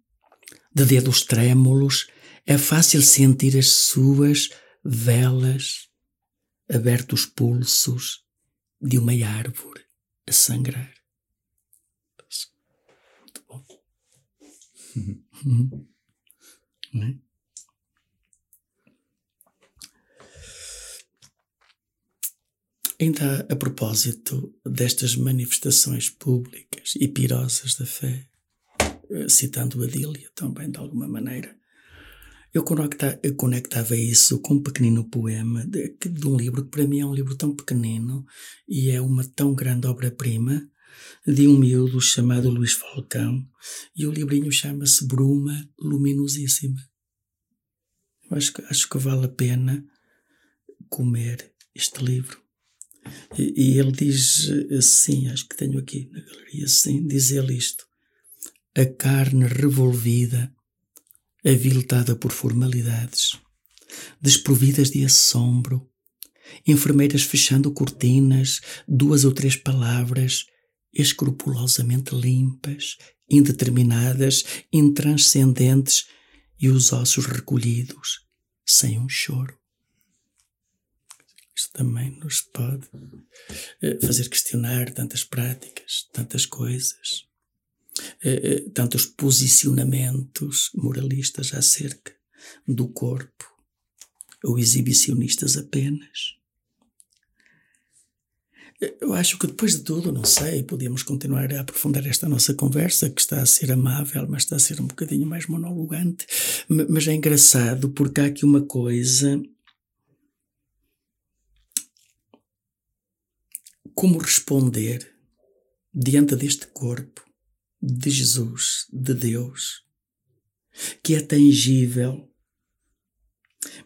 [SPEAKER 3] De dedos trêmulos é fácil sentir as suas velas, abertos pulsos de uma árvore a sangrar. Muito bom. [LAUGHS] Uhum. Não é? Ainda a propósito destas manifestações públicas e pirosas da fé, eh, citando a Dília também de alguma maneira, eu, conecta, eu conectava isso com um pequenino poema de, de, um livro que para mim é um livro tão pequenino e é uma tão grande obra-prima de um miúdo chamado Luís Falcão e o livrinho chama-se Bruma Luminosíssima. Acho, acho que vale a pena comer este livro. E, e ele diz assim, acho que tenho aqui na galeria, assim, diz ele isto. A carne revolvida, aviltada por formalidades, desprovidas de assombro, enfermeiras fechando cortinas, duas ou três palavras, escrupulosamente limpas, indeterminadas, intranscendentes e os ossos recolhidos, sem um choro. Isto também nos pode eh, fazer questionar tantas práticas, tantas coisas, eh, eh, tantos posicionamentos moralistas acerca do corpo, ou exibicionistas apenas. Eu acho que depois de tudo, não sei, podíamos continuar a aprofundar esta nossa conversa, que está a ser amável, mas está a ser um bocadinho mais monologante. Mas é engraçado porque há aqui uma coisa como responder diante deste corpo de Jesus, de Deus, que é tangível,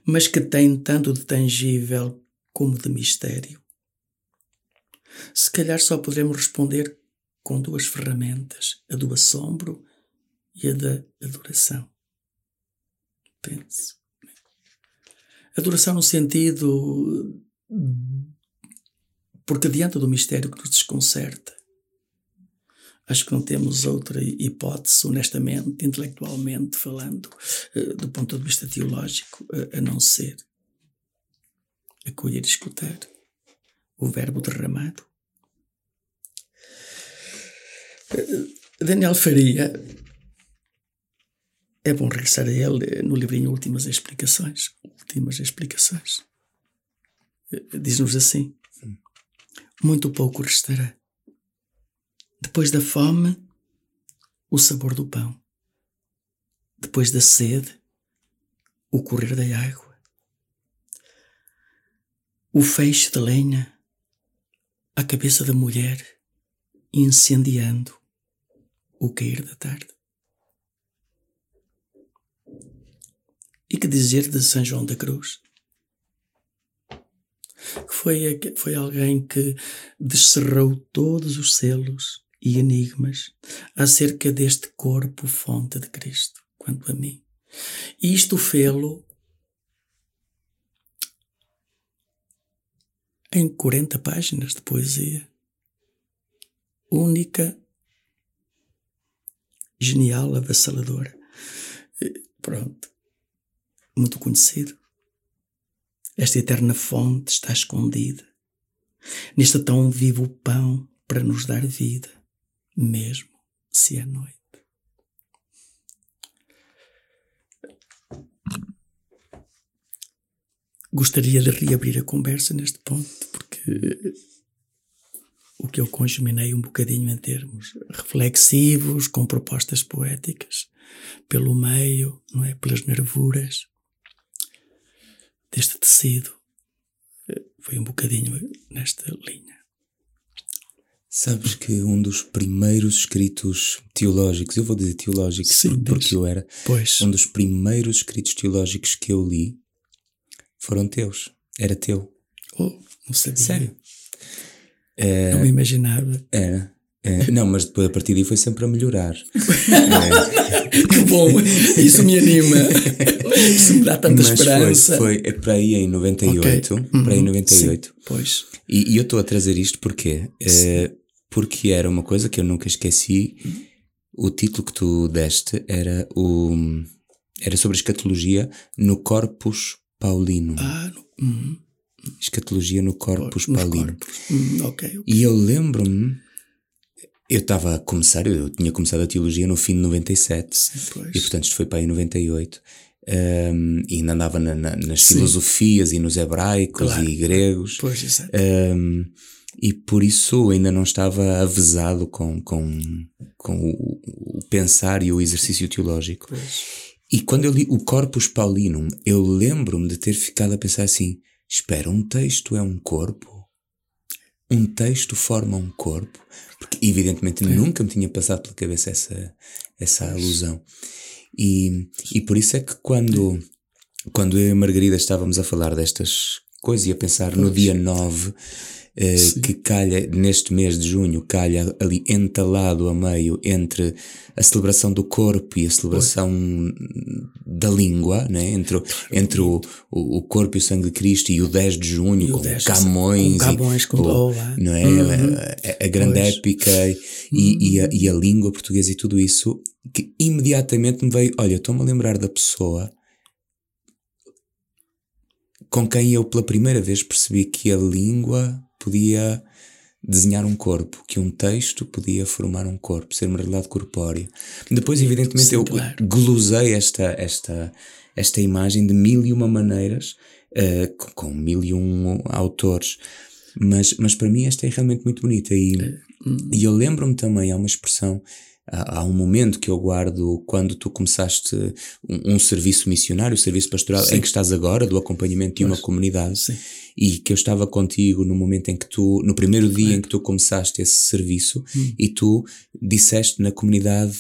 [SPEAKER 3] mas que tem tanto de tangível como de mistério. Se calhar só poderemos responder com duas ferramentas, a do assombro e a da adoração. Pense. Adoração no sentido porque diante do mistério que nos desconcerta, acho que não temos outra hipótese, honestamente, intelectualmente falando, eh, do ponto de vista teológico, a não ser acolher e escutar o verbo derramado. Eh, Daniel Faria, é bom regressar a ele eh, no livrinho Últimas Explicações. Últimas Explicações. Diz-nos assim: muito pouco restará. Depois da fome, o sabor do pão. Depois da sede, o correr da água. O feixe de lenha, a cabeça da mulher, incendiando o cair da tarde. E que dizer de São João da Cruz? Foi, foi alguém que descerrou todos os selos e enigmas acerca deste corpo fonte de Cristo, quanto a mim. E isto fê-lo em 40 páginas de poesia. Única, genial, avassaladora. Pronto. Muito conhecido. Esta eterna fonte está escondida neste tão vivo pão para nos dar vida, mesmo se é noite. gostaria de reabrir a conversa neste ponto, porque o que eu congeminei um bocadinho em termos reflexivos, com propostas poéticas, pelo meio, não é? Pelas nervuras deste tecido. Foi um bocadinho nesta linha.
[SPEAKER 2] Sabes que um dos primeiros escritos teológicos, eu vou dizer teológicos Sim, porque eu era,
[SPEAKER 3] pois.
[SPEAKER 2] um dos primeiros escritos teológicos que eu li foram teus. Era teu.
[SPEAKER 3] Oh, não sabia.
[SPEAKER 2] Sério.
[SPEAKER 3] É, não me imaginava.
[SPEAKER 2] Era. É, não, mas depois a partir daí foi sempre a melhorar.
[SPEAKER 3] é. [LAUGHS] Que bom, isso me anima. [LAUGHS] [LAUGHS] Isso me dá tanta mas esperança.
[SPEAKER 2] Foi, foi é para aí em 98. Okay. Para aí em 98. Sim,
[SPEAKER 3] pois.
[SPEAKER 2] E, e, eu estou a trazer isto porque é, porque era uma coisa que eu nunca esqueci. O título que tu deste era o era sobre a escatologia no Corpus Paulino.
[SPEAKER 3] Ah, no, hum.
[SPEAKER 2] Escatologia no Corpus no Paulino.
[SPEAKER 3] Corpus. Hum, okay, okay.
[SPEAKER 2] E eu lembro-me, eu estava a começar, eu tinha começado a teologia no fim de 97,
[SPEAKER 3] Sim,
[SPEAKER 2] e portanto isto foi para aí em 98. Um, e ainda andava na, na, nas Sim. filosofias e nos hebraicos claro. e gregos.
[SPEAKER 3] Pois, exato.
[SPEAKER 2] Um, e por isso ainda não estava avezado com, com, com o, o pensar e o exercício teológico.
[SPEAKER 3] Pois.
[SPEAKER 2] E quando eu li o Corpus Paulinum, eu lembro-me de ter ficado a pensar assim: espera, um texto é um corpo? Um texto forma um corpo? Porque, evidentemente, é. nunca me tinha passado pela cabeça essa, essa alusão. E, e por isso é que quando, quando eu e a Margarida estávamos a falar destas coisas e a pensar pois. no dia 9 uh, que calha neste mês de junho, calha ali entalado a meio entre a celebração do corpo e a celebração da língua, né? entre, entre o, o, corpo e o sangue de Cristo e o 10 de junho e com 10, Camões,
[SPEAKER 3] com Camões, com
[SPEAKER 2] o, não é? Uhum. A, a, grande pois. épica e, uhum. e, a, e a língua portuguesa e tudo isso, que imediatamente me veio, olha, estou-me a lembrar da pessoa com quem eu pela primeira vez percebi que a língua podia desenhar um corpo, que um texto podia formar um corpo, ser uma realidade corpórea. Depois, evidentemente, Sim, eu claro. glosei esta, esta, esta imagem de mil e uma maneiras, uh, com, com, mil e um autores, mas, mas para mim esta é realmente muito bonita e, uh, e eu lembro-me também, há uma expressão há, um momento que eu guardo quando tu começaste um, um serviço missionário, o serviço pastoral Sim. em que estás agora, do acompanhamento de uma comunidade,
[SPEAKER 3] Sim.
[SPEAKER 2] E que eu estava contigo no momento em que tu, no primeiro dia em que tu começaste esse serviço, hum. e tu disseste na comunidade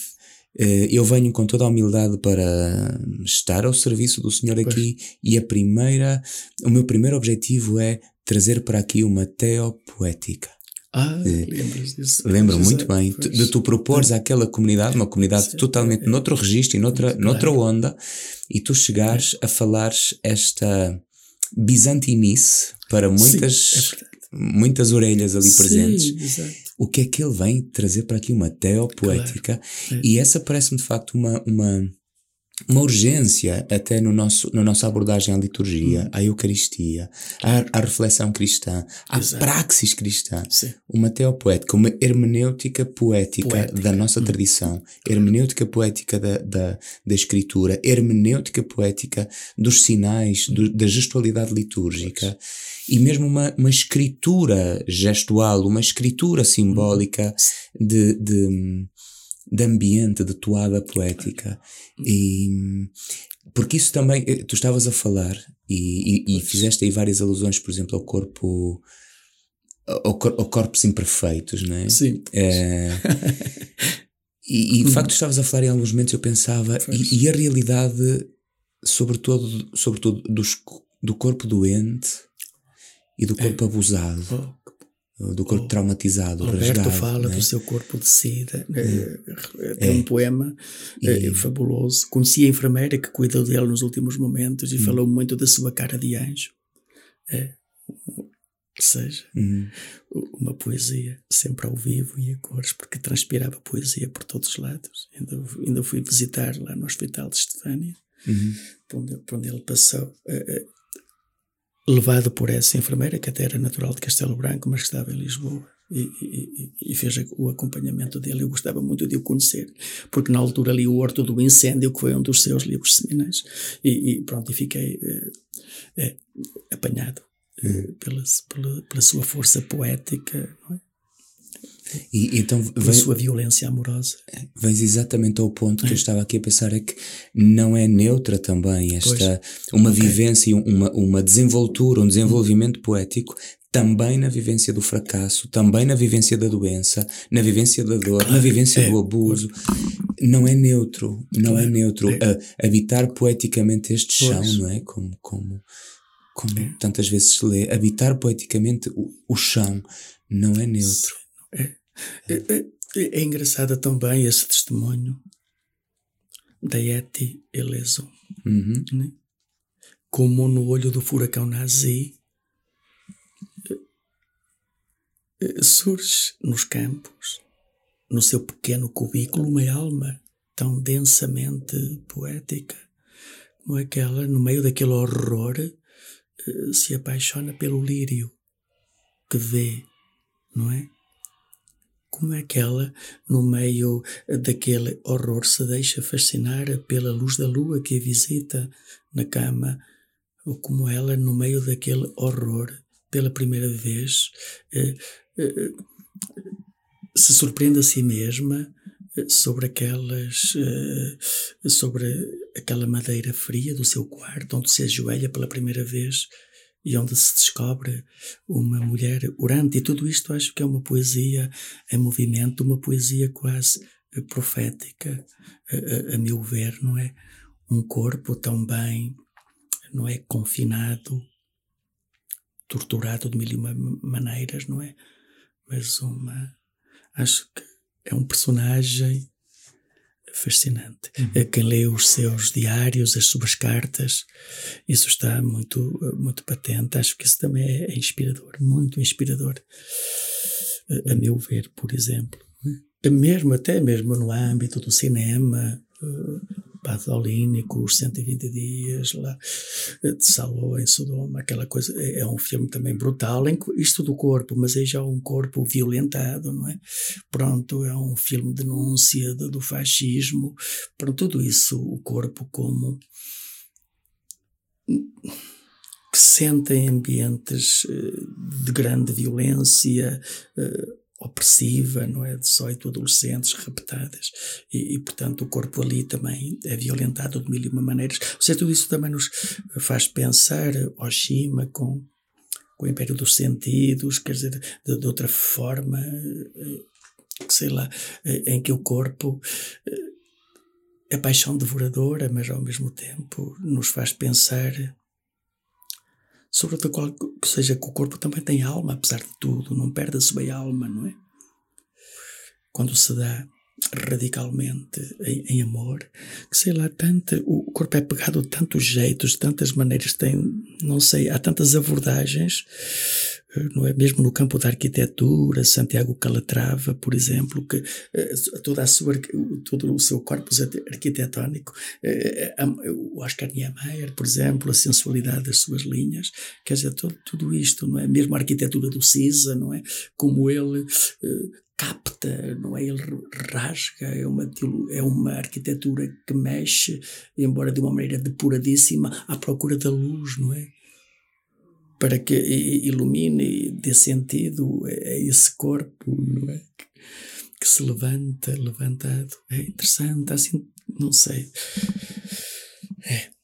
[SPEAKER 2] eh, eu venho com toda a humildade para estar ao serviço do Senhor aqui pois. e a primeira, o meu primeiro objetivo é trazer para aqui uma teopoética.
[SPEAKER 3] Ah, é, lembras disso.
[SPEAKER 2] Lembro muito bem pois. de tu propores é. àquela comunidade, uma comunidade Sim, totalmente é, noutro registro e noutra, claro. noutra onda, e tu chegares é. a falares esta bizantinice para muitas, Sim, é muitas orelhas ali presentes.
[SPEAKER 3] Exato.
[SPEAKER 2] O que é que ele vem trazer para aqui? Uma teopoética. Claro. E essa parece-me de facto uma, uma uma urgência até no nosso, na nossa abordagem à liturgia, hum. à Eucaristia, à, à reflexão cristã, à Exato. praxis cristã.
[SPEAKER 3] Sim.
[SPEAKER 2] Uma teopoética, uma hermenêutica poética, poética. da nossa hum. tradição, hermenêutica poética da, da, da Escritura, hermenêutica poética dos sinais, do, da gestualidade litúrgica. E mesmo uma, uma escritura gestual, uma escritura simbólica hum. de, de de ambiente, de toada poética. E, porque isso também, eh, tu estavas a falar e, e, e fizeste aí várias alusões, por exemplo, ao corpo, ao, ao corpos imperfeitos, não é?
[SPEAKER 3] Sim.
[SPEAKER 2] É, [LAUGHS] e, e de facto, estavas a falar em alguns momentos, eu pensava, e, e, a realidade, sobretudo, sobretudo dos, do corpo doente e do corpo é. abusado.
[SPEAKER 3] Oh
[SPEAKER 2] do corpo traumatizado,
[SPEAKER 3] Roberto
[SPEAKER 2] rasgado,
[SPEAKER 3] fala
[SPEAKER 2] né?
[SPEAKER 3] do seu corpo de sida. É. Tem é. um poema e... é, fabuloso. Conheci a enfermeira que cuidou dele nos últimos momentos e hum. falou muito da sua cara de anjo. É. Ou seja,
[SPEAKER 2] hum.
[SPEAKER 3] uma poesia sempre ao vivo e a cores, porque transpirava poesia por todos os lados. Ainda, ainda fui visitar lá no Hospital de Estefânia,
[SPEAKER 2] uhum.
[SPEAKER 3] onde, onde ele passou. Levado por essa enfermeira, que até era natural de Castelo Branco, mas que estava em Lisboa. e, e, e, fez o acompanhamento dele. Eu gostava muito de o conhecer, porque na altura li O Horto do Incêndio, que foi um dos seus livros seminais, e, e pronto, e fiquei eh, eh, apanhado eh, pela, pela, pela, sua força poética, não é?
[SPEAKER 2] E, então
[SPEAKER 3] vem, sua violência amorosa.
[SPEAKER 2] Vens exatamente ao ponto que eu estava aqui a pensar é que não é neutra também esta pois. uma okay. vivência, uma, uma desenvoltura, um desenvolvimento poético também na vivência do fracasso, também na vivência da doença, na vivência da dor, claro, na vivência é. do abuso. Não é neutro, não é claro, é neutro. É. habitar poeticamente este chão, pois. não é? Como, como, como é. tantas vezes se lê, habitar poeticamente o, o chão não é neutro.
[SPEAKER 3] É. É, é, é engraçado também esse testemunho da Eti Eleison. Uhum. Né? Como no olho do furacão nazi eh, surge nos campos, no seu pequeno cubículo, uma alma tão densamente poética como aquela, no meio daquele horror, eh, se apaixona pelo lírio que vê, não é? Como é que ela, no meio daquele horror, se deixa fascinar pela luz da lua que a visita na cama? Ou como ela, no meio daquele horror, pela primeira vez, eh, eh, se surpreende a si mesma eh, sobre aquelas sobre aquela madeira fria do seu quarto onde se ajoelha pela primeira vez e onde se descobre uma mulher orante. E tudo isto acho que é uma poesia em movimento, uma poesia quase profética, a, a, a meu ver, não é? Um corpo tão bem, não é? Confinado, torturado de mil e uma maneiras, não é? Mas uma. Acho que é um personagem fascinante. Uhum. Quem lê os seus diários, as suas cartas, isso está muito, muito patente. Acho que isso também é inspirador, muito inspirador, a, a meu ver, por exemplo. Mesmo, até mesmo no âmbito do cinema, Pasolini com os 120 dias lá de Saló em Sodoma, aquela coisa, é, é um filme também brutal, em, isto do corpo, mas é já um corpo violentado, não é? Pronto, é um filme de denúncia do, do fascismo, pronto, tudo isso, o corpo como que sentem ambientes eh, de grande violência, eh, opressiva, não é? 18 adolescentes raptadas e, e, portanto, o corpo ali também é violentado de mil e uma maneiras. Ou seja, tudo isso também nos faz pensar Oshima com, com o Império dos Sentidos, quer dizer, de, de outra forma, eh, sei lá, eh, em que o corpo é paixão devoradora, mas ao mesmo tempo nos faz pensar sobretudo qual, que seja que o corpo também tem alma, apesar de tudo, não perde-se bem a alma, não é? Quando se dá radicalmente em, em, amor, que sei lá, tanto, o corpo é pegado de tantos jeitos, de tantas maneiras, tem, não sei, há tantas abordagens não é mesmo no campo da arquitetura, Santiago Calatrava, por exemplo, que eh, toda a sua, todo o seu corpus arquitetónico, eh, eh, o Oscar Niemeyer, por exemplo, a sensualidade das suas linhas, quer dizer, todo, tudo isto, não é? Mesmo a arquitetura do Cisa, não é? Como ele capta, não é? Ele rasga, é uma, é uma arquitetura que mexe, embora de uma maneira depuradíssima, à procura da luz, não é? para que ilumine dê sentido a esse corpo não é? que se levanta, levantado. É interessante, assim, não sei. É.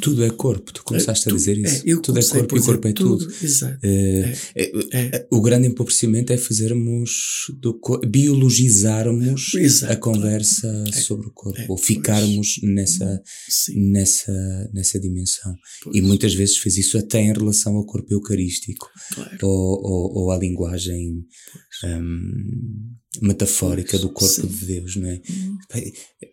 [SPEAKER 2] Tudo é corpo, tu começaste é, tu, a dizer isso.
[SPEAKER 3] É,
[SPEAKER 2] tudo é corpo e o corpo é tudo.
[SPEAKER 3] tudo. Exato.
[SPEAKER 2] É, é, é, o grande empobrecimento é fazermos, do, biologizarmos Exato. a conversa sobre o corpo, ou ficarmos pois. nessa, nessa, nessa dimensão. Pois. E muitas vezes fez isso até em relação ao corpo eucarístico, claro. ou, ou, ou à linguagem. Um, metafórica do corpo Sim. de Deus, não é? Hum.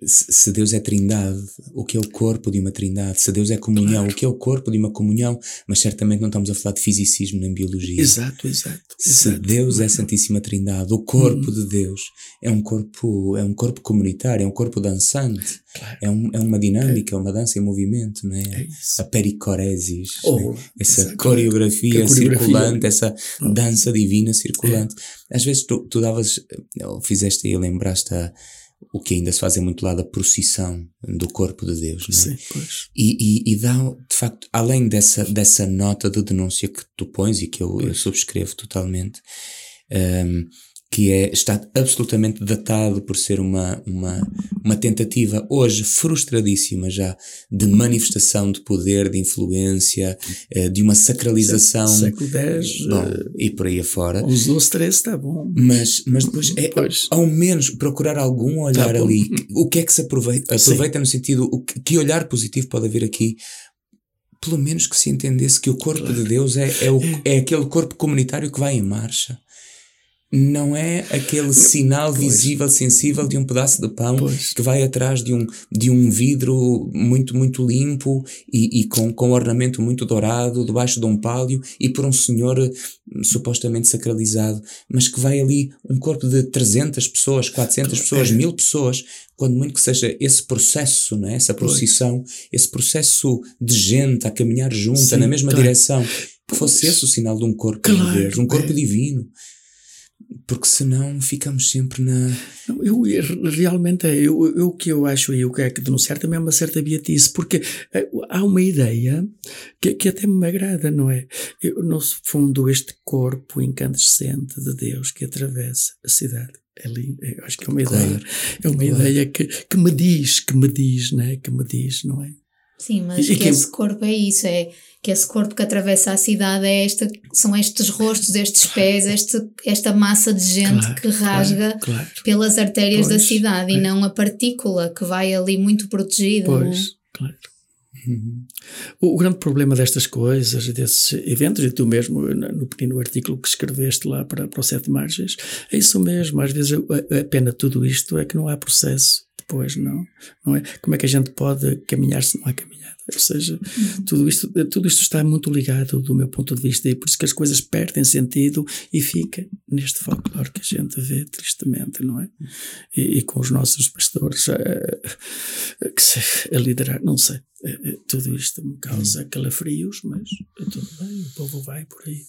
[SPEAKER 2] Se Deus é trindade, o que é o corpo de uma trindade? Se Deus é comunhão, claro. o que é o corpo de uma comunhão? Mas certamente não estamos a falar de fisicismo nem biologia.
[SPEAKER 3] Exato, exato.
[SPEAKER 2] Se exato. Deus é Santíssima Trindade, o corpo hum. de Deus é um corpo, é um corpo comunitário, é um corpo dançante. Claro. É, um, é uma dinâmica, é. uma dança em movimento, não é? é a pericoresis, oh, essa exatamente. coreografia, coreografia circulante, essa oh. dança divina circulante. Às vezes tu, tu davas, fizeste aí, lembraste a, o que ainda se faz é muito lá da procissão do corpo de Deus, não é?
[SPEAKER 3] Sim, pois.
[SPEAKER 2] E, e, e dá, de facto, além dessa, dessa nota de denúncia que tu pões e que eu, eu subscrevo totalmente, um, que é, está absolutamente datado por ser uma, uma, uma tentativa hoje frustradíssima já de manifestação de poder, de influência, eh, de uma sacralização.
[SPEAKER 3] Século X.
[SPEAKER 2] Bom, uh, e por aí afora.
[SPEAKER 3] Usou stress, está bom.
[SPEAKER 2] Mas, mas depois é pois. ao menos procurar algum olhar tá ali. O que é que se aproveita? Aproveita Sim. no sentido, o que, que olhar positivo pode haver aqui pelo menos que se entendesse que o corpo claro. de Deus é, é, o, é aquele corpo comunitário que vai em marcha não é aquele sinal pois. visível, sensível de um pedaço de pão pois. que vai atrás de um, de um vidro muito, muito limpo e, e com, com ornamento muito dourado, debaixo de um pálio e por um senhor hum, supostamente sacralizado, mas que vai ali um corpo de 300 pessoas, 400 pessoas, é. mil pessoas, quando muito que seja esse processo, não é? essa procissão, esse processo de gente a caminhar junta Sim, na mesma claro. direção, que fosse esse o sinal de um corpo claro, de Deus, um corpo é. divino porque senão ficamos sempre na.
[SPEAKER 3] Eu, realmente é, eu, eu, o que eu acho e o que é que denunciar também é uma certa beatice, porque eh, há uma ideia que, que até me agrada, não é? Eu, no fundo, este corpo incandescente de Deus que atravessa a cidade. É lindo, eu acho que é uma claro, ideia, é uma claro. ideia que, que me diz, que me diz, não é? Que me diz, não é?
[SPEAKER 1] Sim, mas e, que, que esse corpo é isso, é que esse corpo que atravessa a cidade é esta, são estes rostos, estes pés, este, esta massa de gente claro, que rasga claro, claro. pelas artérias pois, da cidade é. e não a partícula que vai ali muito protegida.
[SPEAKER 3] Pois, não? claro. Uhum. O, o, grande problema destas coisas, desses eventos, e tu mesmo no pequeno artículo que escreveste lá para, para o Sete Margens, é isso mesmo. Às vezes a, a pena de tudo isto é que não há processo depois, não, não é? Como é que a gente pode caminhar se não há caminhada? Ou seja, uhum. tudo, isto, tudo isto está muito ligado do meu ponto de vista e por isso que as coisas perdem sentido e fica neste folclore que a gente vê tristemente, não é? E, e com os nossos pastores a, a, a liderar, não sei, tudo isto me causa uhum. calafrios, mas é tudo bem, o povo vai por aí, né?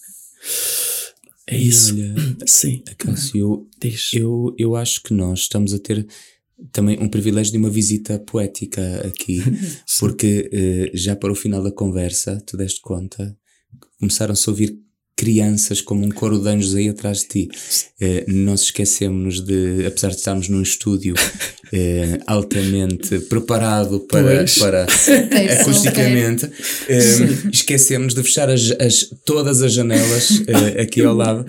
[SPEAKER 3] É isso. Olha, Sim.
[SPEAKER 2] Cássio, eu, eu acho que nós estamos a ter também um privilégio de uma visita poética aqui, [LAUGHS] porque eh, já para o final da conversa, tu deste conta, começaram-se a ouvir crianças como um coro de anjos aí atrás de ti. Eh, nós esquecemos de, apesar de estarmos num estúdio [LAUGHS] eh, altamente preparado para, para [LAUGHS] acusticamente, eh, esquecemos de fechar as, as, todas as janelas [LAUGHS] aqui ao lado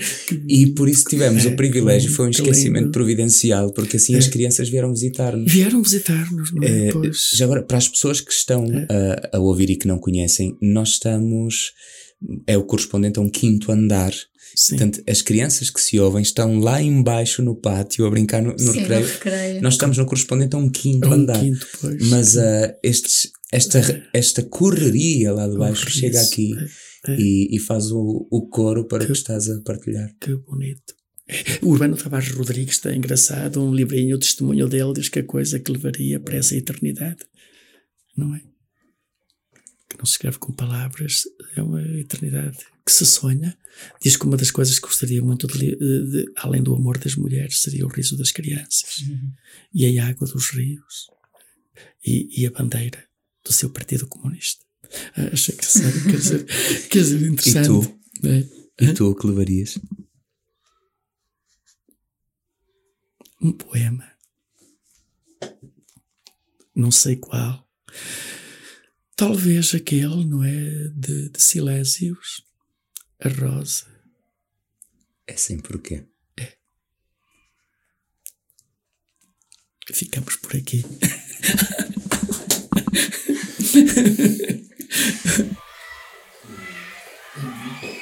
[SPEAKER 2] e por isso tivemos o privilégio, foi um esquecimento providencial, porque assim as crianças vieram visitar-nos.
[SPEAKER 3] Vieram visitar-nos, não é?
[SPEAKER 2] Já agora, para as pessoas que estão é. a, a ouvir e que não conhecem, nós estamos é o correspondente a um quinto andar. Sim. Portanto, as crianças que se ouvem estão lá embaixo no pátio a brincar no, no, Sim, recreio. no recreio. Nós estamos no correspondente a um quinto um andar. Quinto, Mas uh, estes, esta, é. esta correria lá de baixo chega aqui é, é. E, e, faz o, o coro para que, o que estás a partilhar.
[SPEAKER 3] Que bonito. O Urbano Tavares Rodrigues está engraçado, um livrinho, o testemunho dele diz que a coisa que levaria para essa eternidade, não é? Que não se escreve com palavras, é uma eternidade que se sonha. Diz que uma das coisas que gostaria muito de, de, além do amor das mulheres, seria o riso das crianças uhum. e a água dos rios e, e, a bandeira do seu Partido Comunista. Ah, achei que quer dizer, [LAUGHS] quer dizer interessante.
[SPEAKER 2] E tu? É? E tu o que levarias?
[SPEAKER 3] Um poema. Não sei qual. Talvez aquele, não é? De, de Silésios, a rosa.
[SPEAKER 2] É sem porquê. É.
[SPEAKER 3] Ficamos por aqui. [LAUGHS]